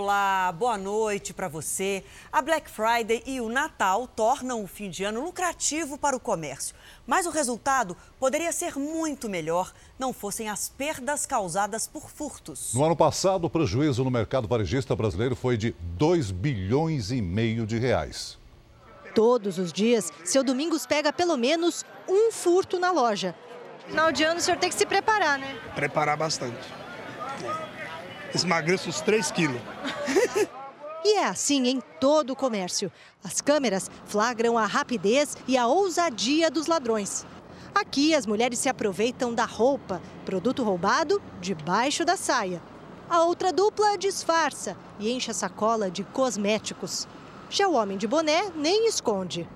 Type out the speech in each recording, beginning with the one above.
Olá, boa noite para você. A Black Friday e o Natal tornam o fim de ano lucrativo para o comércio. Mas o resultado poderia ser muito melhor não fossem as perdas causadas por furtos. No ano passado, o prejuízo no mercado varejista brasileiro foi de 2 bilhões e meio de reais. Todos os dias, seu Domingos pega pelo menos um furto na loja. Final de ano, o senhor tem que se preparar, né? Preparar bastante. Esmagreço uns 3 quilos. E é assim em todo o comércio. As câmeras flagram a rapidez e a ousadia dos ladrões. Aqui, as mulheres se aproveitam da roupa, produto roubado debaixo da saia. A outra dupla disfarça e enche a sacola de cosméticos. Já o homem de boné nem esconde.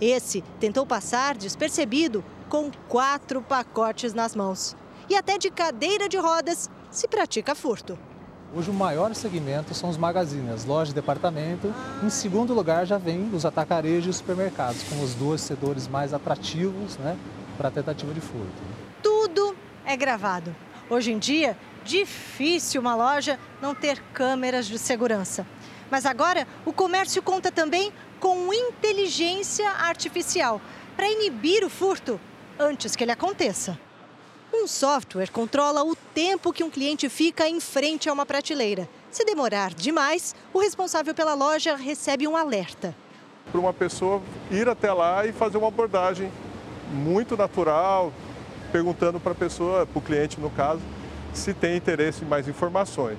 Esse tentou passar despercebido com quatro pacotes nas mãos. E até de cadeira de rodas se pratica furto. Hoje o maior segmento são os magazines, as lojas de departamento. Em segundo lugar já vem os atacarejos e os supermercados, como os dois setores mais atrativos né, para a tentativa de furto. Tudo é gravado. Hoje em dia, difícil uma loja não ter câmeras de segurança. Mas agora o comércio conta também com inteligência artificial para inibir o furto antes que ele aconteça. Um software controla o tempo que um cliente fica em frente a uma prateleira. Se demorar demais, o responsável pela loja recebe um alerta. Para uma pessoa ir até lá e fazer uma abordagem muito natural, perguntando para a pessoa, para o cliente no caso, se tem interesse em mais informações.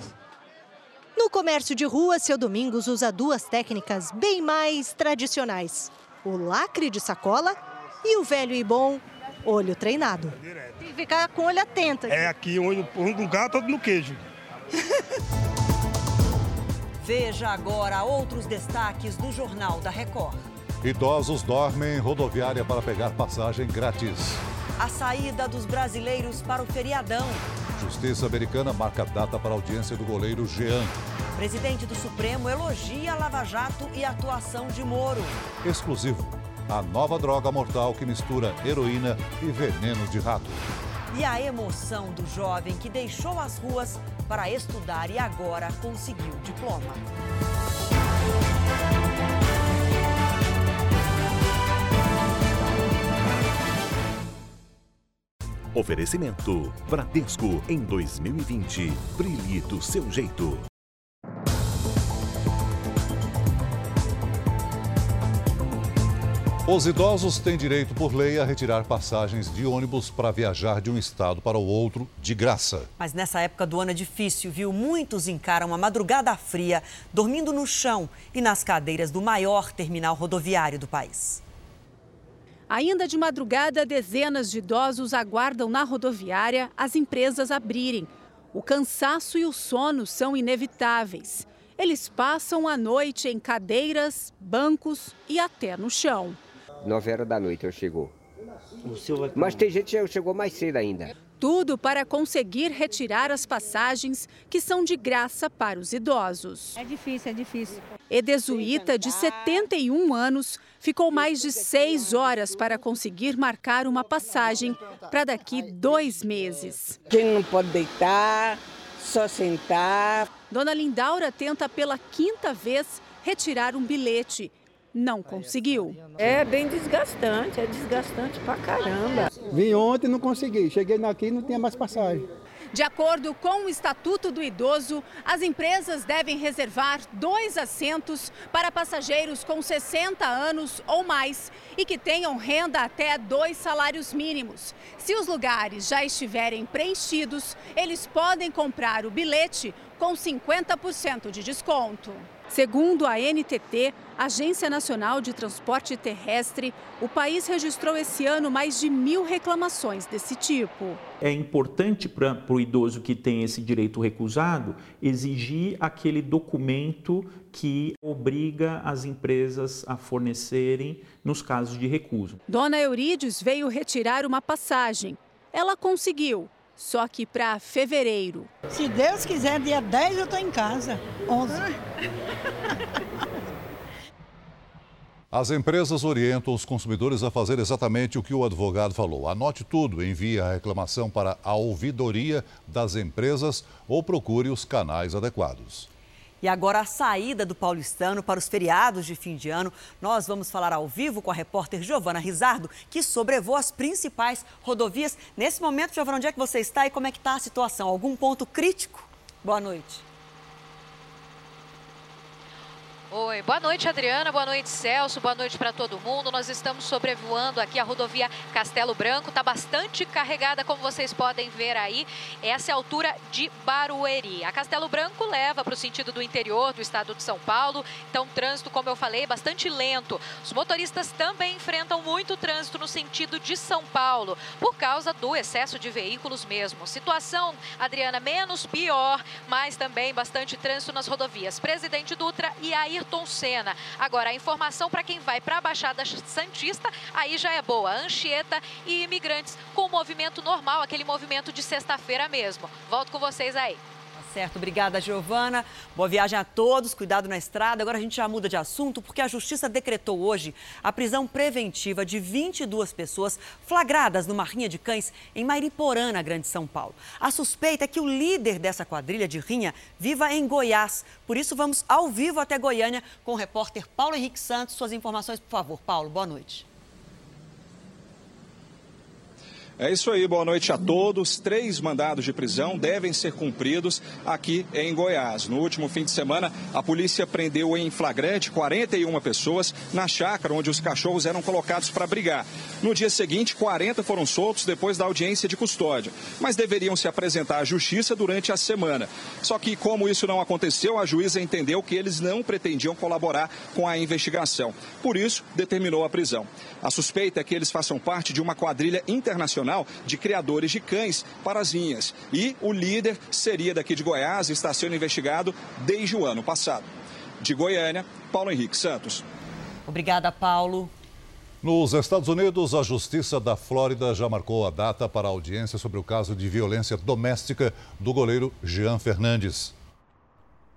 No comércio de rua, seu Domingos usa duas técnicas bem mais tradicionais: o lacre de sacola e o velho e bom olho treinado. Tem que ficar com o olho atento. É aqui, olho, um lugar todo no queijo. Veja agora outros destaques do Jornal da Record. Idosos dormem em rodoviária para pegar passagem grátis. A saída dos brasileiros para o feriadão. Justiça americana marca data para a audiência do goleiro Jean. Presidente do Supremo elogia a Lava Jato e a atuação de Moro. Exclusivo a nova droga mortal que mistura heroína e veneno de rato. E a emoção do jovem que deixou as ruas para estudar e agora conseguiu o diploma. Oferecimento Bradesco em 2020. Brilhe do seu jeito. Os idosos têm direito, por lei, a retirar passagens de ônibus para viajar de um estado para o outro de graça. Mas nessa época do ano é difícil, viu? Muitos encaram uma madrugada fria, dormindo no chão e nas cadeiras do maior terminal rodoviário do país. Ainda de madrugada, dezenas de idosos aguardam na rodoviária as empresas abrirem. O cansaço e o sono são inevitáveis. Eles passam a noite em cadeiras, bancos e até no chão. 9 horas da noite eu chegou. Mas tem gente que chegou mais cedo ainda. Tudo para conseguir retirar as passagens que são de graça para os idosos. É difícil, é difícil. Edesuíta, de 71 anos, ficou mais de seis horas para conseguir marcar uma passagem para daqui dois meses. Quem não pode deitar, só sentar. Dona Lindaura tenta pela quinta vez retirar um bilhete não conseguiu. É bem desgastante, é desgastante pra caramba. Vim ontem e não consegui. Cheguei aqui e não tinha mais passagem. De acordo com o Estatuto do Idoso, as empresas devem reservar dois assentos para passageiros com 60 anos ou mais e que tenham renda até dois salários mínimos. Se os lugares já estiverem preenchidos, eles podem comprar o bilhete com 50% de desconto. Segundo a NTT, Agência Nacional de Transporte Terrestre, o país registrou esse ano mais de mil reclamações desse tipo. É importante para o idoso que tem esse direito recusado exigir aquele documento que obriga as empresas a fornecerem nos casos de recuso. Dona Eurídios veio retirar uma passagem. Ela conseguiu, só que para fevereiro. Se Deus quiser, dia 10 eu estou em casa. 11. As empresas orientam os consumidores a fazer exatamente o que o advogado falou. Anote tudo, envie a reclamação para a ouvidoria das empresas ou procure os canais adequados. E agora a saída do paulistano para os feriados de fim de ano. Nós vamos falar ao vivo com a repórter Giovana Rizardo, que sobrevoa as principais rodovias. Nesse momento, Giovana, onde é que você está e como é que está a situação? Algum ponto crítico? Boa noite. Oi, boa noite Adriana, boa noite Celso, boa noite para todo mundo. Nós estamos sobrevoando aqui a rodovia Castelo Branco, está bastante carregada, como vocês podem ver aí. Essa é a altura de Barueri. A Castelo Branco leva para o sentido do interior do estado de São Paulo, então trânsito, como eu falei, bastante lento. Os motoristas também enfrentam muito trânsito no sentido de São Paulo, por causa do excesso de veículos mesmo. Situação, Adriana, menos pior, mas também bastante trânsito nas rodovias Presidente Dutra e Ayrton Ayrton Senna. Agora, a informação para quem vai para a Baixada Santista, aí já é boa. Anchieta e imigrantes com movimento normal, aquele movimento de sexta-feira mesmo. Volto com vocês aí certo. Obrigada, Giovana. Boa viagem a todos. Cuidado na estrada. Agora a gente já muda de assunto porque a Justiça decretou hoje a prisão preventiva de 22 pessoas flagradas numa rinha de cães em Mairiporã, na Grande São Paulo. A suspeita é que o líder dessa quadrilha de rinha viva em Goiás. Por isso, vamos ao vivo até Goiânia com o repórter Paulo Henrique Santos. Suas informações, por favor. Paulo, boa noite. É isso aí, boa noite a todos. Três mandados de prisão devem ser cumpridos aqui em Goiás. No último fim de semana, a polícia prendeu em flagrante 41 pessoas na chácara onde os cachorros eram colocados para brigar. No dia seguinte, 40 foram soltos depois da audiência de custódia, mas deveriam se apresentar à justiça durante a semana. Só que, como isso não aconteceu, a juíza entendeu que eles não pretendiam colaborar com a investigação. Por isso, determinou a prisão. A suspeita é que eles façam parte de uma quadrilha internacional Nacional de Criadores de Cães Parazinhas. E o líder seria daqui de Goiás e está sendo investigado desde o ano passado. De Goiânia, Paulo Henrique Santos. Obrigada, Paulo. Nos Estados Unidos, a Justiça da Flórida já marcou a data para a audiência sobre o caso de violência doméstica do goleiro Jean Fernandes.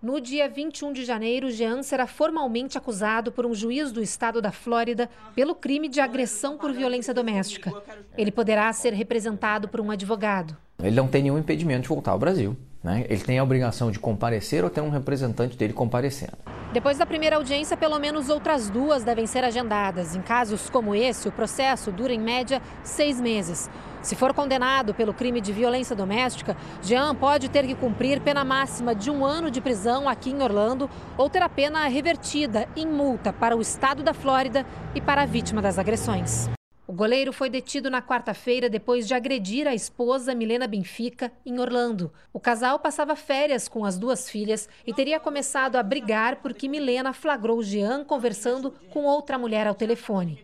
No dia 21 de janeiro, Jean será formalmente acusado por um juiz do estado da Flórida pelo crime de agressão por violência doméstica. Ele poderá ser representado por um advogado. Ele não tem nenhum impedimento de voltar ao Brasil. Né? Ele tem a obrigação de comparecer ou ter um representante dele comparecendo. Depois da primeira audiência, pelo menos outras duas devem ser agendadas. Em casos como esse, o processo dura em média seis meses. Se for condenado pelo crime de violência doméstica, Jean pode ter que cumprir pena máxima de um ano de prisão aqui em Orlando ou ter a pena revertida em multa para o estado da Flórida e para a vítima das agressões. O goleiro foi detido na quarta-feira depois de agredir a esposa Milena Benfica em Orlando. O casal passava férias com as duas filhas e teria começado a brigar porque Milena flagrou Jean conversando com outra mulher ao telefone.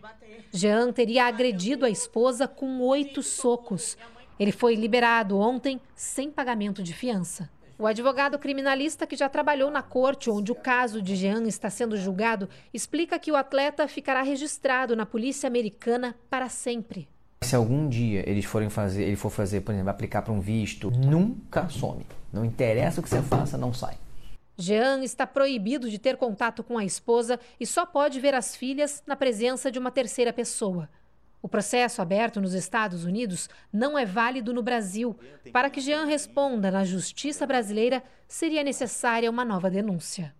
Jean teria agredido a esposa com oito socos. Ele foi liberado ontem sem pagamento de fiança. O advogado criminalista que já trabalhou na corte onde o caso de Jean está sendo julgado explica que o atleta ficará registrado na polícia americana para sempre. Se algum dia eles forem fazer, ele for fazer, por exemplo, aplicar para um visto, nunca some. Não interessa o que você faça, não sai. Jean está proibido de ter contato com a esposa e só pode ver as filhas na presença de uma terceira pessoa. O processo aberto nos Estados Unidos não é válido no Brasil. Para que Jean responda na justiça brasileira, seria necessária uma nova denúncia.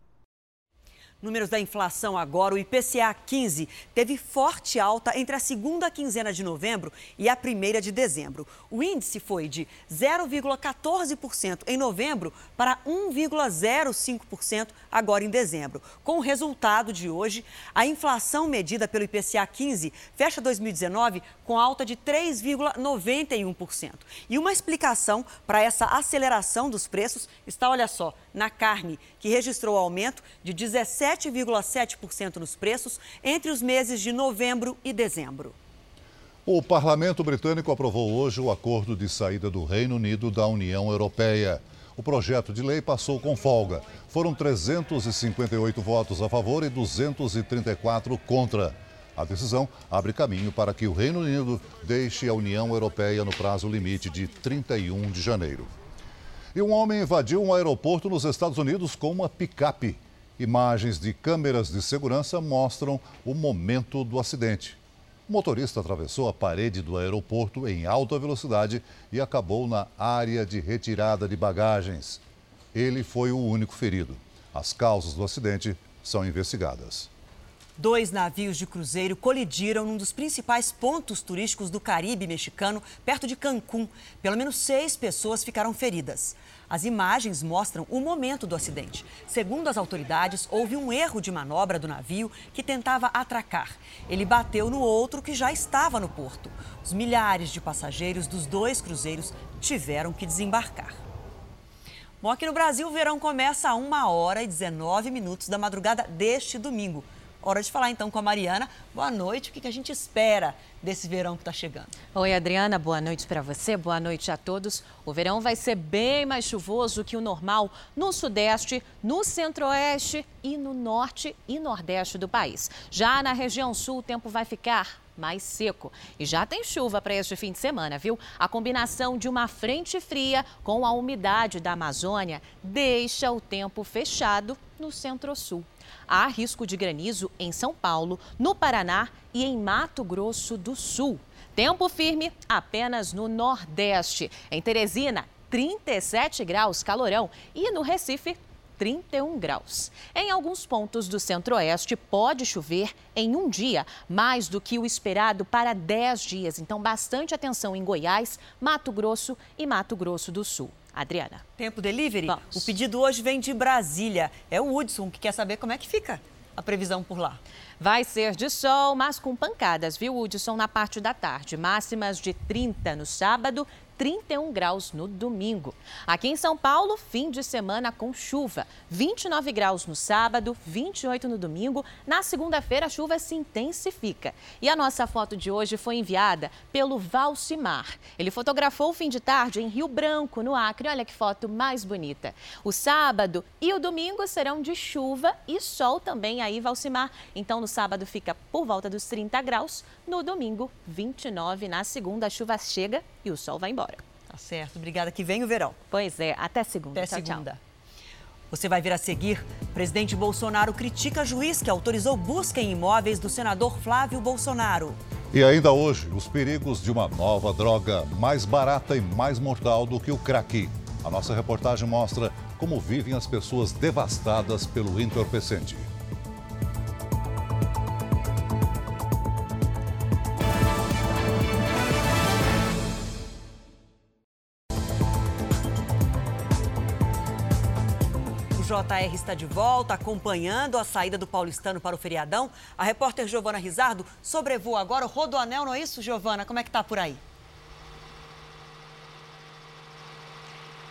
Números da inflação agora, o IPCA 15 teve forte alta entre a segunda quinzena de novembro e a primeira de dezembro. O índice foi de 0,14% em novembro para 1,05% agora em dezembro. Com o resultado de hoje, a inflação medida pelo IPCA 15 fecha 2019 com alta de 3,91%. E uma explicação para essa aceleração dos preços está, olha só, na carne, que registrou aumento de 17,7% nos preços entre os meses de novembro e dezembro. O parlamento britânico aprovou hoje o acordo de saída do Reino Unido da União Europeia. O projeto de lei passou com folga. Foram 358 votos a favor e 234 contra. A decisão abre caminho para que o Reino Unido deixe a União Europeia no prazo limite de 31 de janeiro. E um homem invadiu um aeroporto nos Estados Unidos com uma picape. Imagens de câmeras de segurança mostram o momento do acidente. O motorista atravessou a parede do aeroporto em alta velocidade e acabou na área de retirada de bagagens. Ele foi o único ferido. As causas do acidente são investigadas. Dois navios de cruzeiro colidiram num dos principais pontos turísticos do Caribe mexicano, perto de Cancún. Pelo menos seis pessoas ficaram feridas. As imagens mostram o momento do acidente. Segundo as autoridades, houve um erro de manobra do navio que tentava atracar. Ele bateu no outro que já estava no porto. Os milhares de passageiros dos dois cruzeiros tiveram que desembarcar. Bom, aqui no Brasil, o verão começa a 1 hora e 19 minutos da madrugada deste domingo. Hora de falar então com a Mariana. Boa noite. O que a gente espera desse verão que está chegando? Oi, Adriana. Boa noite para você. Boa noite a todos. O verão vai ser bem mais chuvoso que o normal no Sudeste, no Centro-Oeste e no Norte e Nordeste do país. Já na região Sul, o tempo vai ficar mais seco. E já tem chuva para este fim de semana, viu? A combinação de uma frente fria com a umidade da Amazônia deixa o tempo fechado no Centro-Sul há risco de granizo em São Paulo, no Paraná e em Mato Grosso do Sul. Tempo firme apenas no Nordeste. Em Teresina, 37 graus, calorão. E no Recife, 31 graus. Em alguns pontos do centro-oeste, pode chover em um dia, mais do que o esperado para 10 dias. Então, bastante atenção em Goiás, Mato Grosso e Mato Grosso do Sul. Adriana. Tempo delivery? Vamos. O pedido hoje vem de Brasília. É o Hudson que quer saber como é que fica a previsão por lá. Vai ser de sol, mas com pancadas, viu, Hudson, na parte da tarde. Máximas de 30 no sábado 31 graus no domingo. Aqui em São Paulo, fim de semana com chuva. 29 graus no sábado, 28 no domingo. Na segunda-feira, a chuva se intensifica. E a nossa foto de hoje foi enviada pelo Valcimar. Ele fotografou o fim de tarde em Rio Branco, no Acre. Olha que foto mais bonita. O sábado e o domingo serão de chuva e sol também aí, Valcimar. Então, no sábado fica por volta dos 30 graus. No domingo, 29. Na segunda, a chuva chega e o sol vai embora. Tá certo. Obrigada. Que vem o verão. Pois é. Até segunda. Até tchau, segunda. Tchau. Você vai ver a seguir. Presidente Bolsonaro critica juiz que autorizou busca em imóveis do senador Flávio Bolsonaro. E ainda hoje, os perigos de uma nova droga mais barata e mais mortal do que o crack. A nossa reportagem mostra como vivem as pessoas devastadas pelo entorpecente. JR está de volta, acompanhando a saída do paulistano para o feriadão. A repórter Giovana Rizardo sobrevoa agora o Rodoanel, não é isso, Giovana? Como é que tá por aí?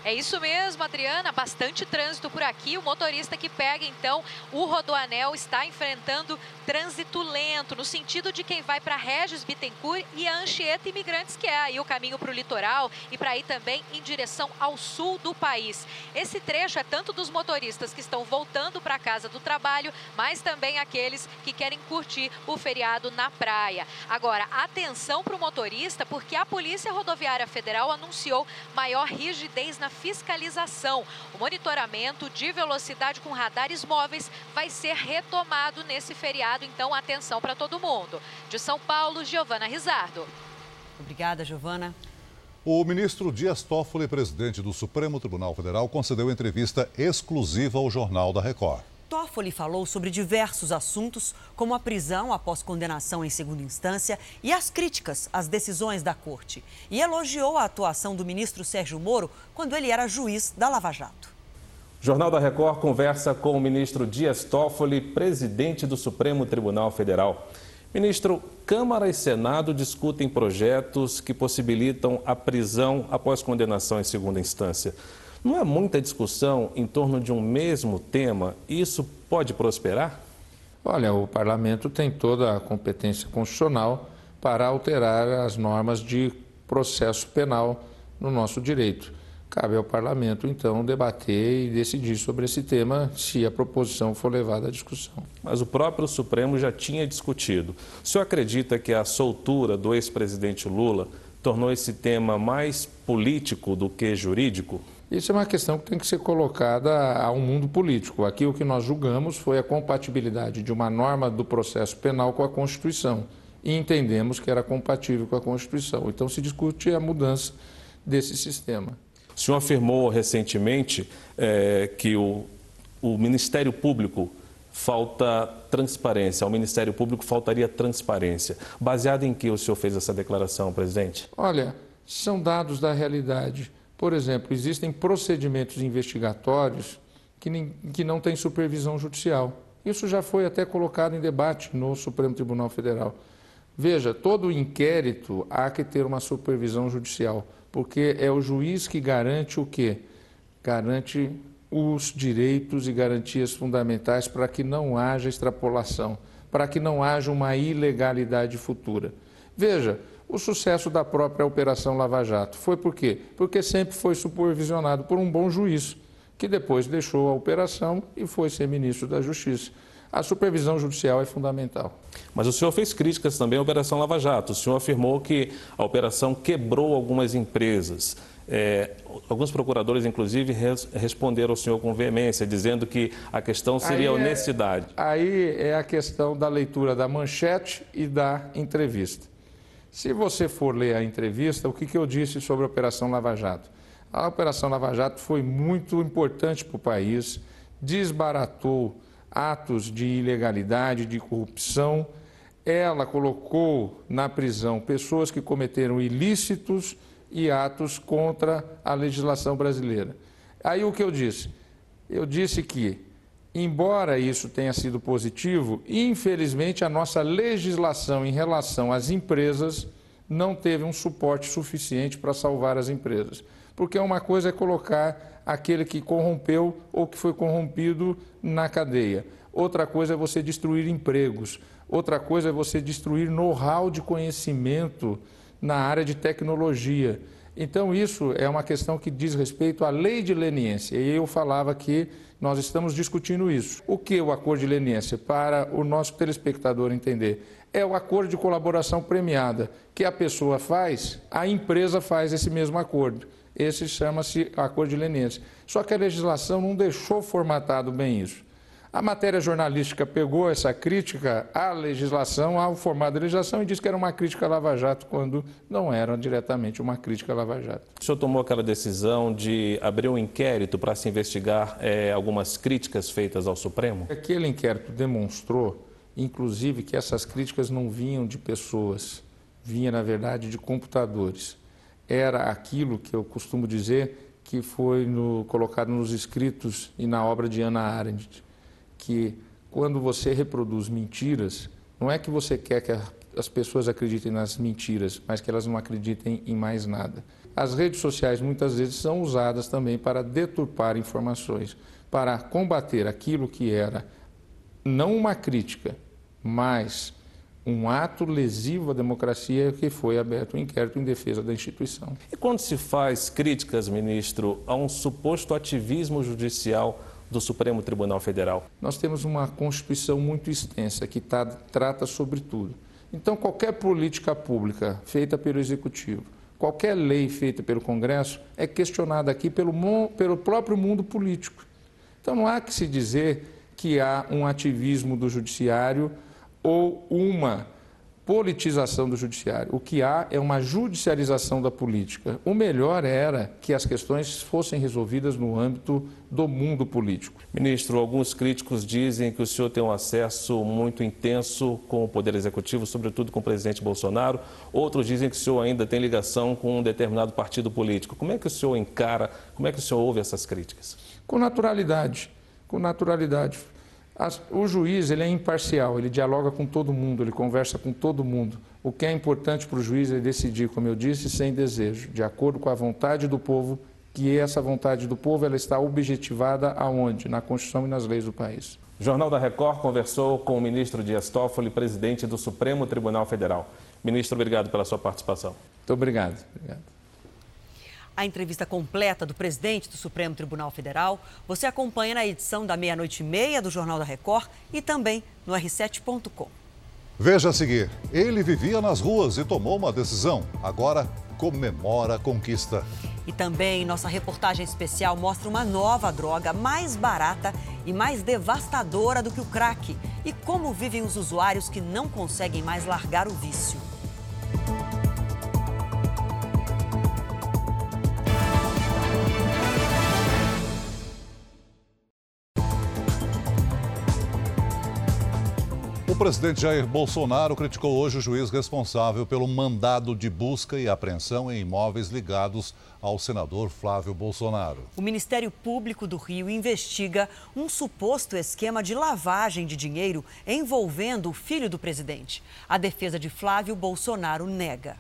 É isso mesmo, Adriana. Bastante trânsito por aqui. O motorista que pega, então, o Rodoanel está enfrentando trânsito lento, no sentido de quem vai para Regis Bittencourt e a Anchieta Imigrantes, que é aí o caminho para o litoral e para ir também em direção ao sul do país. Esse trecho é tanto dos motoristas que estão voltando para casa do trabalho, mas também aqueles que querem curtir o feriado na praia. Agora, atenção para o motorista, porque a Polícia Rodoviária Federal anunciou maior rigidez na fiscalização. O monitoramento de velocidade com radares móveis vai ser retomado nesse feriado, então atenção para todo mundo. De São Paulo, Giovana Rizardo. Obrigada, Giovana. O ministro Dias Toffoli, presidente do Supremo Tribunal Federal, concedeu entrevista exclusiva ao Jornal da Record. Toffoli falou sobre diversos assuntos, como a prisão após condenação em segunda instância e as críticas às decisões da corte. E elogiou a atuação do ministro Sérgio Moro quando ele era juiz da Lava Jato. Jornal da Record conversa com o ministro Dias Toffoli, presidente do Supremo Tribunal Federal. Ministro, Câmara e Senado discutem projetos que possibilitam a prisão após condenação em segunda instância. Não é muita discussão em torno de um mesmo tema? Isso pode prosperar? Olha, o parlamento tem toda a competência constitucional para alterar as normas de processo penal no nosso direito. Cabe ao parlamento, então, debater e decidir sobre esse tema se a proposição for levada à discussão. Mas o próprio Supremo já tinha discutido. O senhor acredita que a soltura do ex-presidente Lula tornou esse tema mais político do que jurídico? Isso é uma questão que tem que ser colocada ao mundo político. Aqui o que nós julgamos foi a compatibilidade de uma norma do processo penal com a Constituição e entendemos que era compatível com a Constituição. Então se discute a mudança desse sistema. O senhor afirmou recentemente é, que o, o Ministério Público falta transparência, ao Ministério Público faltaria transparência. Baseado em que o senhor fez essa declaração, presidente? Olha, são dados da realidade. Por exemplo, existem procedimentos investigatórios que, nem, que não têm supervisão judicial. Isso já foi até colocado em debate no Supremo Tribunal Federal. Veja, todo inquérito há que ter uma supervisão judicial, porque é o juiz que garante o quê? Garante os direitos e garantias fundamentais para que não haja extrapolação, para que não haja uma ilegalidade futura. Veja, o sucesso da própria Operação Lava Jato foi por quê? Porque sempre foi supervisionado por um bom juiz, que depois deixou a operação e foi ser ministro da Justiça. A supervisão judicial é fundamental. Mas o senhor fez críticas também à Operação Lava Jato. O senhor afirmou que a operação quebrou algumas empresas. É, alguns procuradores, inclusive, res, responderam ao senhor com veemência, dizendo que a questão seria aí a é- honestidade. Aí é a questão da leitura da manchete e da entrevista. Se você for ler a entrevista, o que, que eu disse sobre a Operação Lava Jato? A Operação Lava Jato foi muito importante para o país, desbaratou atos de ilegalidade, de corrupção. Ela colocou na prisão pessoas que cometeram ilícitos e atos contra a legislação brasileira. Aí o que eu disse? Eu disse que, embora isso tenha sido positivo, infelizmente a nossa legislação em relação às empresas não teve um suporte suficiente para salvar as empresas. Porque uma coisa é colocar aquele que corrompeu ou que foi corrompido na cadeia. Outra coisa é você destruir empregos. Outra coisa é você destruir know-how de conhecimento na área de tecnologia. Então, isso é uma questão que diz respeito à lei de leniência. E eu falava que nós estamos discutindo isso. O que é o acordo de leniência? Para o nosso telespectador entender, é o acordo de colaboração premiada que a pessoa faz, a empresa faz esse mesmo acordo. Esse chama-se acordo de leniência. Só que a legislação não deixou formatado bem isso. A matéria jornalística pegou essa crítica à legislação, ao formato da legislação, e disse que era uma crítica a Lava Jato, quando não era diretamente uma crítica a Lava Jato. O senhor tomou aquela decisão de abrir um inquérito para se investigar é, algumas críticas feitas ao Supremo? Aquele inquérito demonstrou, inclusive, que essas críticas não vinham de pessoas, vinha, na verdade, de computadores. Era aquilo que eu costumo dizer que foi no, colocado nos escritos e na obra de Ana Arendt que quando você reproduz mentiras, não é que você quer que as pessoas acreditem nas mentiras, mas que elas não acreditem em mais nada. As redes sociais muitas vezes são usadas também para deturpar informações, para combater aquilo que era não uma crítica, mas um ato lesivo à democracia que foi aberto um inquérito em defesa da instituição. E quando se faz críticas, ministro, a um suposto ativismo judicial do Supremo Tribunal Federal? Nós temos uma Constituição muito extensa que tá, trata sobre tudo. Então, qualquer política pública feita pelo Executivo, qualquer lei feita pelo Congresso é questionada aqui pelo, pelo próprio mundo político. Então, não há que se dizer que há um ativismo do Judiciário ou uma politização do judiciário. O que há é uma judicialização da política. O melhor era que as questões fossem resolvidas no âmbito do mundo político. Ministro, alguns críticos dizem que o senhor tem um acesso muito intenso com o Poder Executivo, sobretudo com o presidente Bolsonaro. Outros dizem que o senhor ainda tem ligação com um determinado partido político. Como é que o senhor encara, como é que o senhor ouve essas críticas? Com naturalidade, com naturalidade. As, o juiz ele é imparcial, ele dialoga com todo mundo, ele conversa com todo mundo. O que é importante para o juiz é decidir, como eu disse, sem desejo, de acordo com a vontade do povo, que essa vontade do povo ela está objetivada aonde? Na Constituição e nas leis do país. O Jornal da Record conversou com o ministro Dias Toffoli, presidente do Supremo Tribunal Federal. Ministro, obrigado pela sua participação. Muito obrigado. obrigado. A entrevista completa do presidente do Supremo Tribunal Federal você acompanha na edição da meia-noite e meia do Jornal da Record e também no r7.com. Veja a seguir: ele vivia nas ruas e tomou uma decisão. Agora comemora a conquista. E também nossa reportagem especial mostra uma nova droga mais barata e mais devastadora do que o crack e como vivem os usuários que não conseguem mais largar o vício. Presidente Jair Bolsonaro criticou hoje o juiz responsável pelo mandado de busca e apreensão em imóveis ligados ao senador Flávio Bolsonaro. O Ministério Público do Rio investiga um suposto esquema de lavagem de dinheiro envolvendo o filho do presidente. A defesa de Flávio Bolsonaro nega.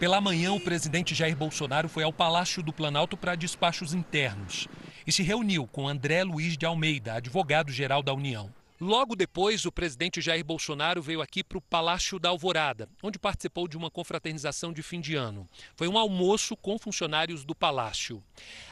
Pela manhã, o presidente Jair Bolsonaro foi ao Palácio do Planalto para despachos internos e se reuniu com André Luiz de Almeida, advogado-geral da União. Logo depois, o presidente Jair Bolsonaro veio aqui para o Palácio da Alvorada, onde participou de uma confraternização de fim de ano. Foi um almoço com funcionários do palácio.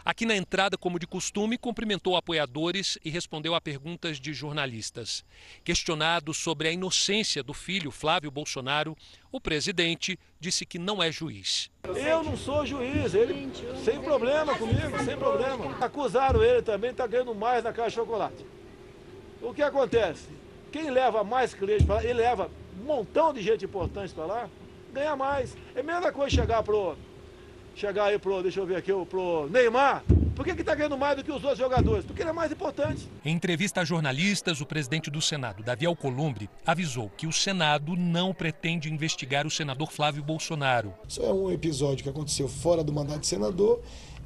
Aqui na entrada, como de costume, cumprimentou apoiadores e respondeu a perguntas de jornalistas. Questionado sobre a inocência do filho Flávio Bolsonaro, o presidente disse que não é juiz. Eu não sou juiz, ele sem problema comigo, sem problema. Acusaram ele também, está ganhando mais na Caixa de Chocolate. O que acontece? Quem leva mais clientes para lá, ele leva um montão de gente importante para lá, ganha mais. É a mesma coisa chegar pro. Chegar aí pro, deixa eu ver aqui, pro Neymar. Por que está ganhando mais do que os outros jogadores? Porque ele é mais importante. Em entrevista a jornalistas, o presidente do Senado, Davi Alcolumbre, avisou que o Senado não pretende investigar o senador Flávio Bolsonaro. Isso é um episódio que aconteceu fora do mandato de senador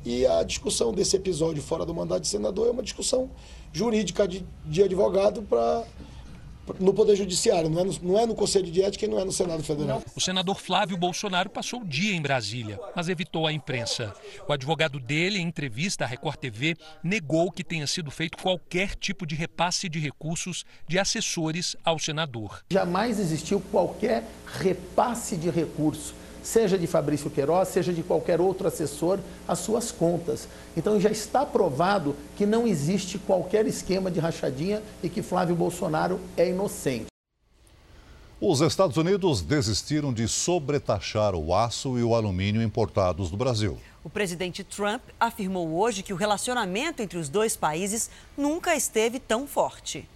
e a discussão desse episódio fora do mandato de senador é uma discussão jurídica de, de advogado para no Poder Judiciário, não é, no, não é no Conselho de Ética e não é no Senado Federal. O senador Flávio Bolsonaro passou o dia em Brasília, mas evitou a imprensa. O advogado dele, em entrevista à Record TV, negou que tenha sido feito qualquer tipo de repasse de recursos de assessores ao senador. Jamais existiu qualquer repasse de recurso seja de Fabrício Queiroz, seja de qualquer outro assessor, as suas contas. Então já está provado que não existe qualquer esquema de rachadinha e que Flávio Bolsonaro é inocente. Os Estados Unidos desistiram de sobretaxar o aço e o alumínio importados do Brasil. O presidente Trump afirmou hoje que o relacionamento entre os dois países nunca esteve tão forte.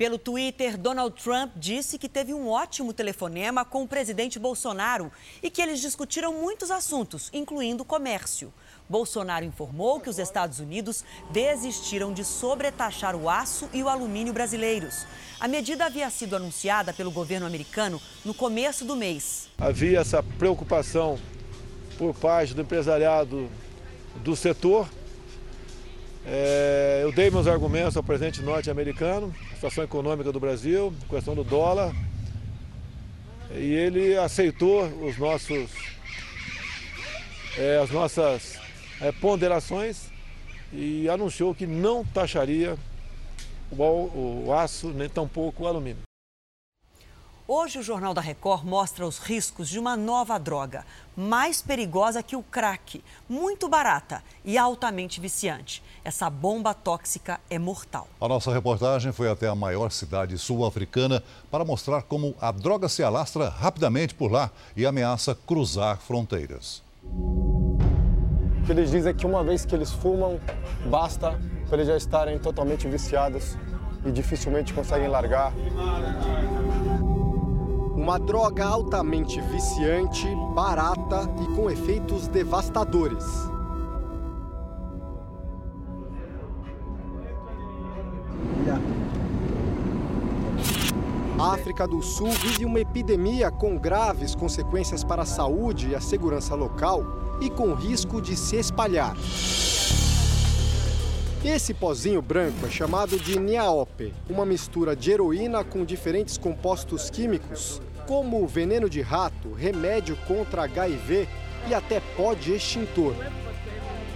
Pelo Twitter, Donald Trump disse que teve um ótimo telefonema com o presidente Bolsonaro e que eles discutiram muitos assuntos, incluindo comércio. Bolsonaro informou que os Estados Unidos desistiram de sobretaxar o aço e o alumínio brasileiros. A medida havia sido anunciada pelo governo americano no começo do mês. Havia essa preocupação por parte do empresariado do setor é, eu dei meus argumentos ao presidente norte-americano, situação econômica do Brasil, questão do dólar, e ele aceitou os nossos, é, as nossas é, ponderações e anunciou que não taxaria o, o aço nem tampouco o alumínio. Hoje, o Jornal da Record mostra os riscos de uma nova droga, mais perigosa que o crack, muito barata e altamente viciante. Essa bomba tóxica é mortal. A nossa reportagem foi até a maior cidade sul-africana para mostrar como a droga se alastra rapidamente por lá e ameaça cruzar fronteiras. Eles dizem que uma vez que eles fumam, basta para eles já estarem totalmente viciados e dificilmente conseguem largar. Uma droga altamente viciante, barata e com efeitos devastadores. A África do Sul vive uma epidemia com graves consequências para a saúde e a segurança local e com risco de se espalhar. Esse pozinho branco é chamado de niaope, uma mistura de heroína com diferentes compostos químicos como veneno de rato, remédio contra HIV e até pó de extintor.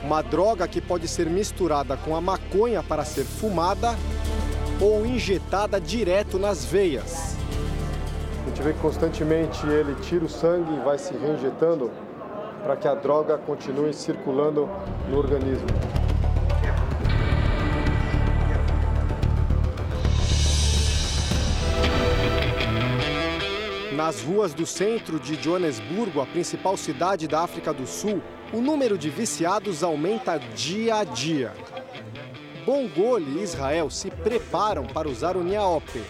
Uma droga que pode ser misturada com a maconha para ser fumada ou injetada direto nas veias. A gente vê que constantemente ele tira o sangue e vai se reinjetando para que a droga continue circulando no organismo. Nas ruas do centro de Joanesburgo, a principal cidade da África do Sul, o número de viciados aumenta dia a dia. Bongole e Israel se preparam para usar o Niaope.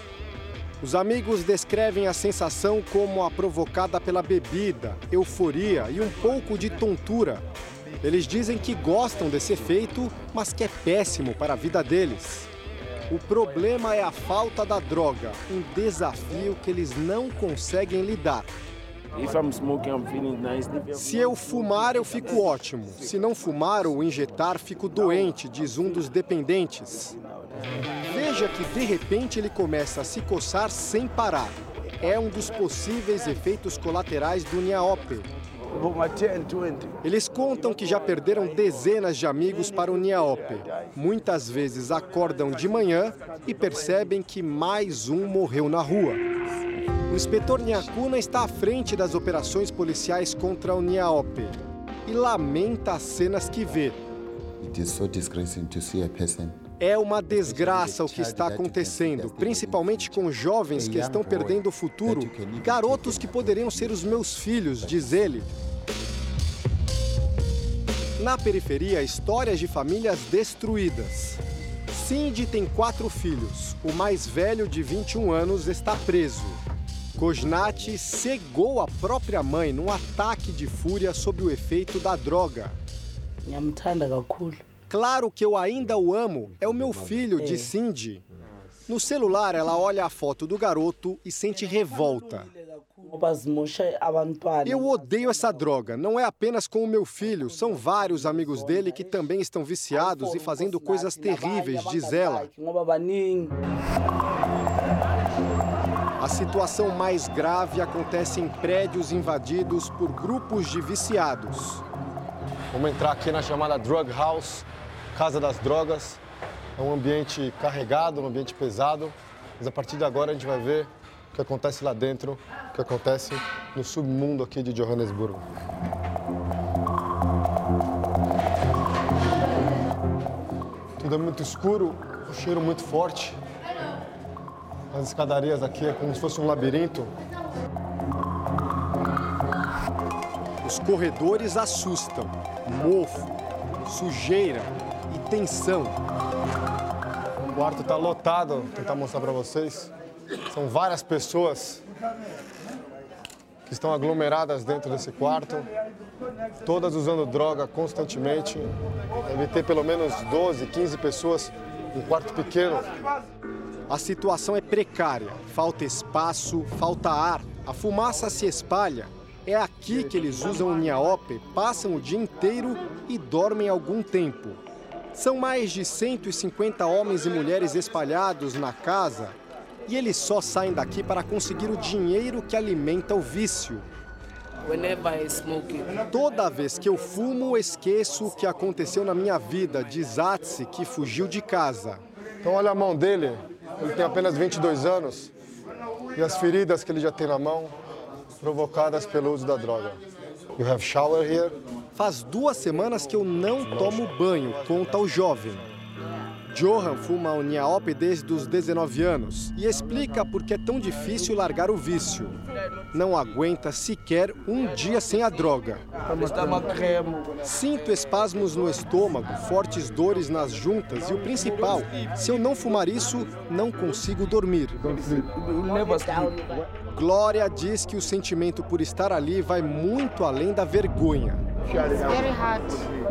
Os amigos descrevem a sensação como a provocada pela bebida, euforia e um pouco de tontura. Eles dizem que gostam desse efeito, mas que é péssimo para a vida deles. O problema é a falta da droga, um desafio que eles não conseguem lidar. Se eu fumar, eu fico ótimo. Se não fumar ou injetar, fico doente, diz um dos dependentes. Veja que de repente ele começa a se coçar sem parar. É um dos possíveis efeitos colaterais do Niaope. Eles contam que já perderam dezenas de amigos para o Niaope. Muitas vezes acordam de manhã e percebem que mais um morreu na rua. O inspetor Niakuna está à frente das operações policiais contra o Niaope e lamenta as cenas que vê. É uma desgraça o que está acontecendo, principalmente com jovens que estão perdendo o futuro, garotos que poderiam ser os meus filhos, diz ele. Na periferia, histórias de famílias destruídas. Cindy tem quatro filhos. O mais velho, de 21 anos, está preso. Kojnati cegou a própria mãe num ataque de fúria sob o efeito da droga. Claro que eu ainda o amo, é o meu filho, de Cindy. No celular, ela olha a foto do garoto e sente revolta. Eu odeio essa droga. Não é apenas com o meu filho, são vários amigos dele que também estão viciados e fazendo coisas terríveis, diz ela. A situação mais grave acontece em prédios invadidos por grupos de viciados. Vamos entrar aqui na chamada Drug House, Casa das Drogas. É um ambiente carregado, um ambiente pesado, mas a partir de agora a gente vai ver o que acontece lá dentro, o que acontece no submundo aqui de Johannesburgo. Tudo é muito escuro, o cheiro muito forte. As escadarias aqui é como se fosse um labirinto. Os corredores assustam. Mofo, sujeira e tensão. O quarto está lotado, vou tentar mostrar para vocês. São várias pessoas que estão aglomeradas dentro desse quarto, todas usando droga constantemente. Deve ter pelo menos 12, 15 pessoas um quarto pequeno. A situação é precária, falta espaço, falta ar, a fumaça se espalha. É aqui que eles usam o Niaope, passam o dia inteiro e dormem algum tempo. São mais de 150 homens e mulheres espalhados na casa e eles só saem daqui para conseguir o dinheiro que alimenta o vício. Toda vez que eu fumo, esqueço o que aconteceu na minha vida, diz Atsi, que fugiu de casa. Então olha a mão dele, ele tem apenas 22 anos e as feridas que ele já tem na mão provocadas pelo uso da droga. You have shower here? Faz duas semanas que eu não tomo banho, conta o jovem. Johan fuma o Niaope desde os 19 anos e explica por que é tão difícil largar o vício. Não aguenta sequer um dia sem a droga. Sinto espasmos no estômago, fortes dores nas juntas e o principal, se eu não fumar isso, não consigo dormir. Glória diz que o sentimento por estar ali vai muito além da vergonha.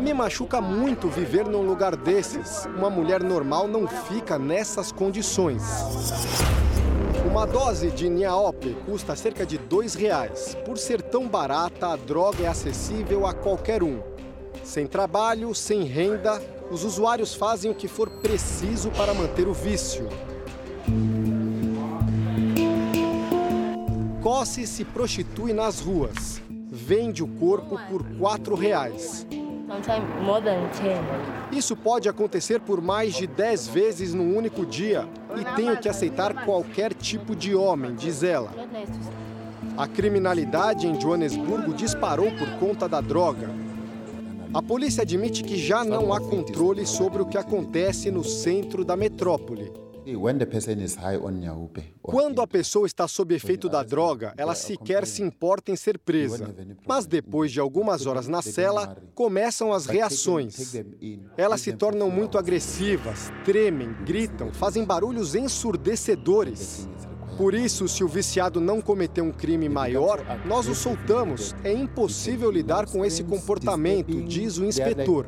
Me machuca muito viver num lugar desses. Uma mulher normal não fica nessas condições. Uma dose de Niaope custa cerca de dois reais. Por ser tão barata, a droga é acessível a qualquer um. Sem trabalho, sem renda, os usuários fazem o que for preciso para manter o vício. Cossi se prostitui nas ruas. Vende o corpo por quatro reais. Isso pode acontecer por mais de 10 vezes num único dia e tenho que aceitar qualquer tipo de homem, diz ela. A criminalidade em Joanesburgo disparou por conta da droga. A polícia admite que já não há controle sobre o que acontece no centro da metrópole. Quando a pessoa está sob efeito da droga, ela sequer se importa em ser presa. Mas depois de algumas horas na cela, começam as reações. Elas se tornam muito agressivas, tremem, gritam, fazem barulhos ensurdecedores. Por isso, se o viciado não cometeu um crime maior, nós o soltamos. É impossível lidar com esse comportamento, diz o inspetor.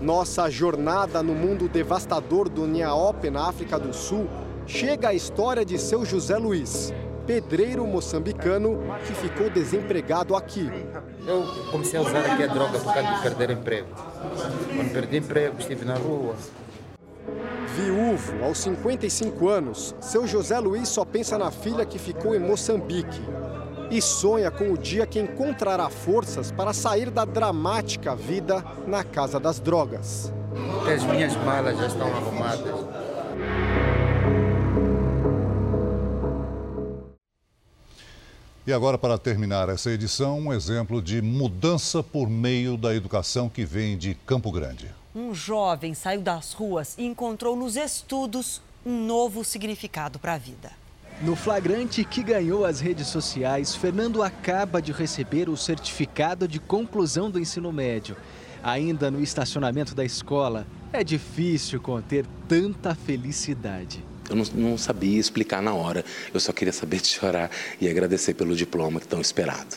Nossa jornada no mundo devastador do Niaope, na África do Sul, chega à história de seu José Luiz, pedreiro moçambicano que ficou desempregado aqui. Eu comecei a usar aqui a droga por causa de perder emprego. Quando perdi emprego, estive na rua. Viúvo, aos 55 anos, seu José Luiz só pensa na filha que ficou em Moçambique e sonha com o dia que encontrará forças para sair da dramática vida na casa das drogas. As minhas malas já estão arrumadas. E agora, para terminar essa edição, um exemplo de mudança por meio da educação que vem de Campo Grande. Um jovem saiu das ruas e encontrou nos estudos um novo significado para a vida. No flagrante que ganhou as redes sociais, Fernando acaba de receber o certificado de conclusão do ensino médio. Ainda no estacionamento da escola, é difícil conter tanta felicidade. Eu não, não, sabia explicar na hora, eu só queria saber de chorar e agradecer pelo diploma tão esperado.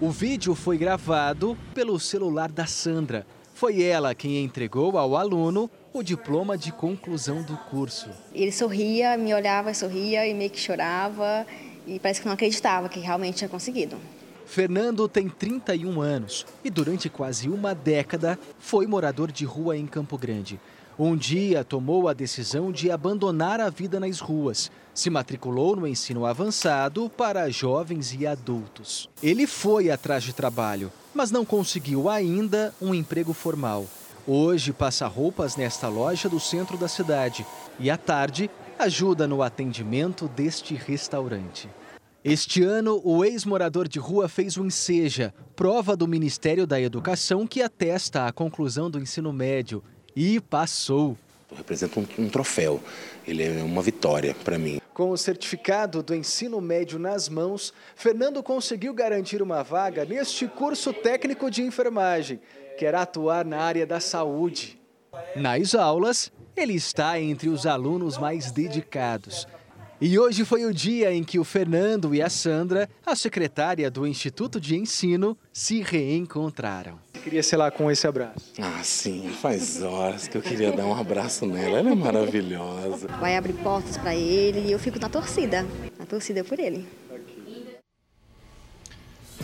O vídeo foi gravado pelo celular da Sandra. Foi ela quem entregou ao aluno o diploma de conclusão do curso. Ele sorria, me olhava, sorria e meio que chorava e parece que não acreditava que realmente tinha conseguido. Fernando tem 31 anos e durante quase uma década foi morador de rua em Campo Grande. Um dia tomou a decisão de abandonar a vida nas ruas. Se matriculou no ensino avançado para jovens e adultos. Ele foi atrás de trabalho, mas não conseguiu ainda um emprego formal. Hoje passa roupas nesta loja do centro da cidade e à tarde ajuda no atendimento deste restaurante. Este ano, o ex-morador de rua fez o Enseja, prova do Ministério da Educação que atesta a conclusão do ensino médio, e passou. Representa um, um troféu, ele é uma vitória para mim. Com o certificado do ensino médio nas mãos, Fernando conseguiu garantir uma vaga neste curso técnico de enfermagem quer atuar na área da saúde. Nas aulas, ele está entre os alunos mais dedicados. E hoje foi o dia em que o Fernando e a Sandra, a secretária do Instituto de Ensino, se reencontraram. Queria, sei lá, com esse abraço. Ah, sim, faz horas que eu queria dar um abraço nela. Ela é maravilhosa. Vai abrir portas para ele e eu fico na torcida. Na torcida por ele.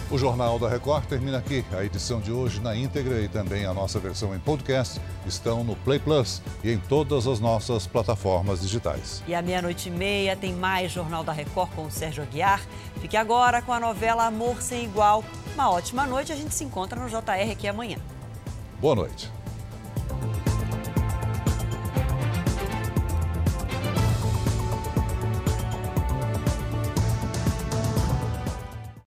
O Jornal da Record termina aqui. A edição de hoje na íntegra e também a nossa versão em podcast estão no Play Plus e em todas as nossas plataformas digitais. E à meia-noite e meia tem mais Jornal da Record com o Sérgio Aguiar. Fique agora com a novela Amor Sem Igual. Uma ótima noite. A gente se encontra no JR aqui amanhã. Boa noite.